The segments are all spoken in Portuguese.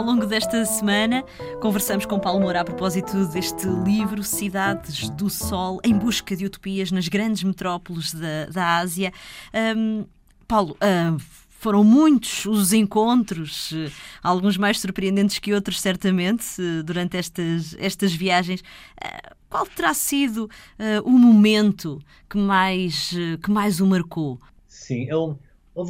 Ao longo desta semana, conversamos com Paulo Moura a propósito deste livro Cidades do Sol, em busca de utopias nas grandes metrópoles da, da Ásia. Um, Paulo, uh, foram muitos os encontros, uh, alguns mais surpreendentes que outros, certamente, uh, durante estas, estas viagens. Uh, qual terá sido o momento que mais, que mais o marcou? Sim, eu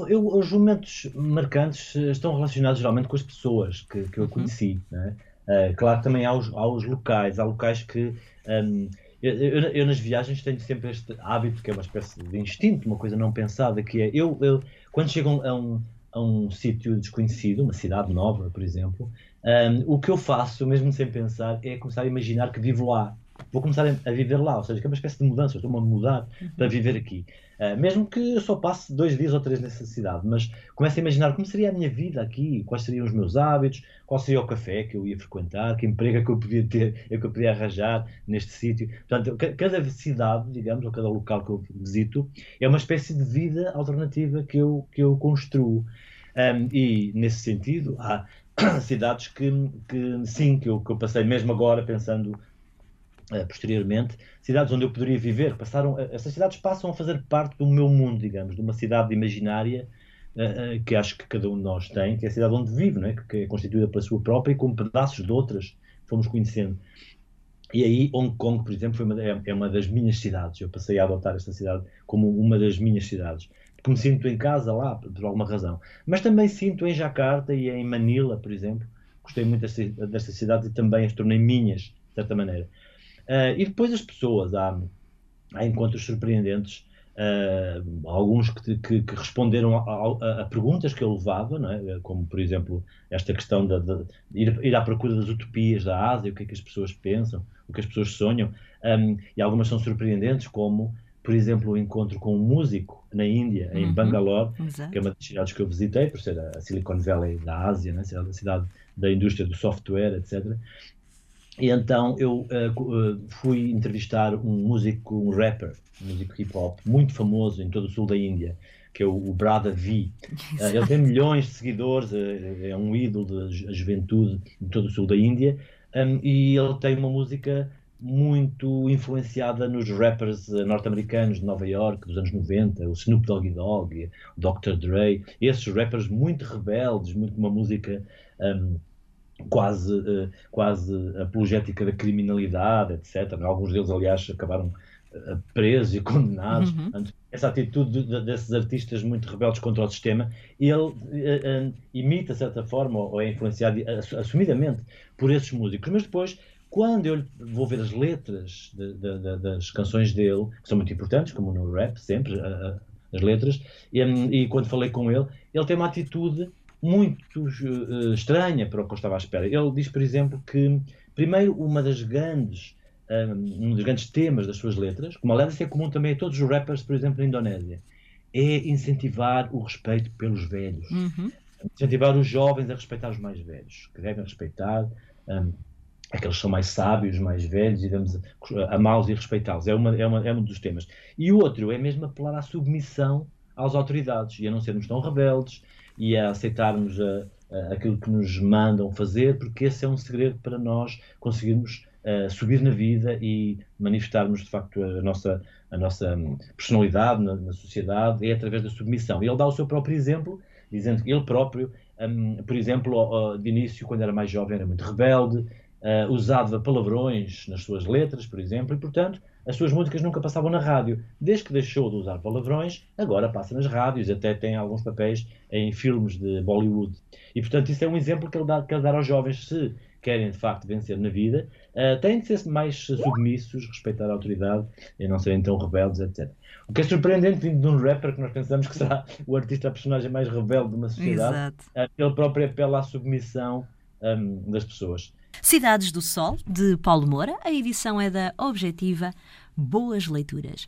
eu, os momentos marcantes eh, estão relacionados geralmente com as pessoas que, que eu uhum. conheci. Né? Uh, claro, também há os, há os locais, há locais que. Um, ehm, eu, eu, eu, nas viagens tenho sempre este hábito, que é uma espécie de instinto, uma coisa não pensada, que é eu, eu quando chego a um, a um sítio desconhecido, uma cidade nova, por exemplo, um, ehm, o que eu faço, mesmo sem pensar, é começar a imaginar que vivo lá vou começar a viver lá, ou seja, que é uma espécie de mudança, estou-me a mudar uhum. para viver aqui. Uh, mesmo que eu só passe dois dias ou três nessa cidade, mas começo a imaginar como seria a minha vida aqui, quais seriam os meus hábitos, qual seria o café que eu ia frequentar, que emprego é que eu podia ter, é que eu podia arranjar neste sítio. Portanto, cada cidade, digamos, ou cada local que eu visito, é uma espécie de vida alternativa que eu, que eu construo. Um, e, nesse sentido, há cidades que, que sim, que eu, que eu passei mesmo agora pensando posteriormente, cidades onde eu poderia viver, passaram, uh, essas cidades passam a fazer parte do meu mundo, digamos, de uma cidade imaginária uh, que acho que cada um de nós tem, que é a cidade onde vive, não é? que, que é constituída pela sua própria e com pedaços de outras fomos conhecendo. E aí Hong Kong, por exemplo, uma, é, é, uma das minhas cidades. Eu passei a adotar esta cidade como uma das minhas cidades. Porque me sinto em casa lá, por alguma razão. Mas também sinto em Jakarta e em Manila, por exemplo. Gostei muito destas cidades e também as tornei minhas, de certa maneira. Uh, e depois as pessoas, há, há encontros surpreendentes, uh, alguns que, que, que responderam a, a, a, perguntas que eu levava, é? como por exemplo esta questão de, de, ir, ir, à procura das utopias da Ásia, o que é que as pessoas pensam, o que as pessoas sonham, um, e algumas são surpreendentes, como por exemplo, o encontro com um músico na Índia, em uhum, Bangalore, exato. que é uma das cidades que eu visitei, por ser a Silicon Valley da Ásia, né? a cidade da indústria do software, etc. E então eu uh, fui entrevistar um músico, um rapper, um músico hip hop, muito famoso em todo o sul da Índia, que é o, o Brada V. Uh, ele tem milhões de seguidores, uh, é um ídolo da juventude em todo o sul da Índia, um, e ele tem uma música muito influenciada nos rappers norte-americanos de Nova York dos anos 90, o Snoop Doggy Dogg, o Dr. Dre, esses rappers muito rebeldes, muito uma música um, quase, uh, quase apologética da criminalidade, etc. Alguns deles, aliás, acabaram uh, presos e condenados. Uhum. Essa atitude de, desses artistas muito rebeldes contra o sistema, ele uh, imita, de certa forma, ou é influenciado assumidamente por esses músicos. Mas depois, quando eu vou ver as letras de, de, de, das canções dele, que são muito importantes, como no rap, sempre, as letras, e, um, e quando falei com ele, ele tem uma atitude muito uh, estranha para o que eu estava à espera. Ele diz, por exemplo, que, primeiro, uma das grandes, um, eh, um dos grandes temas das suas letras, como aliás é comum também a todos os rappers, por exemplo, na Indonésia, é incentivar o respeito pelos velhos. Uhum. Incentivar os jovens a respeitar os mais velhos, que devem respeitar um, aqueles que são mais sábios, mais velhos, e devemos amá-los e respeitá-los. É, uma, é, uma, é um dos temas. E o outro é mesmo apelar à submissão às autoridades e a não sermos tão rebeldes e a aceitarmos a, a, aquilo que nos mandam fazer, porque esse é um segredo para nós conseguirmos uh, subir na vida e manifestarmos de facto a nossa, a nossa personalidade na, na sociedade, é através da submissão. E ele dá o seu próprio exemplo, dizendo que ele próprio, um, por exemplo, de início, quando era mais jovem, era muito rebelde, uh, usava palavrões nas suas letras, por exemplo, e portanto as suas músicas nunca passavam na rádio. Desde que deixou de usar palavrões, agora passa nas rádios, até tem alguns papéis em filmes de Bollywood. E, portanto, isso é um exemplo que ele dá, que ele dá aos jovens, se querem de facto vencer na vida, uh, têm de ser mais submissos, respeitar a autoridade e não serem tão rebeldes, etc. O que é surpreendente vindo de um rapper que nós pensamos que será o artista, a personagem mais rebelde de uma sociedade, uh, ele próprio apela à submissão um, das pessoas. Cidades do Sol, de Paulo Moura. A edição é da Objetiva. Boas leituras.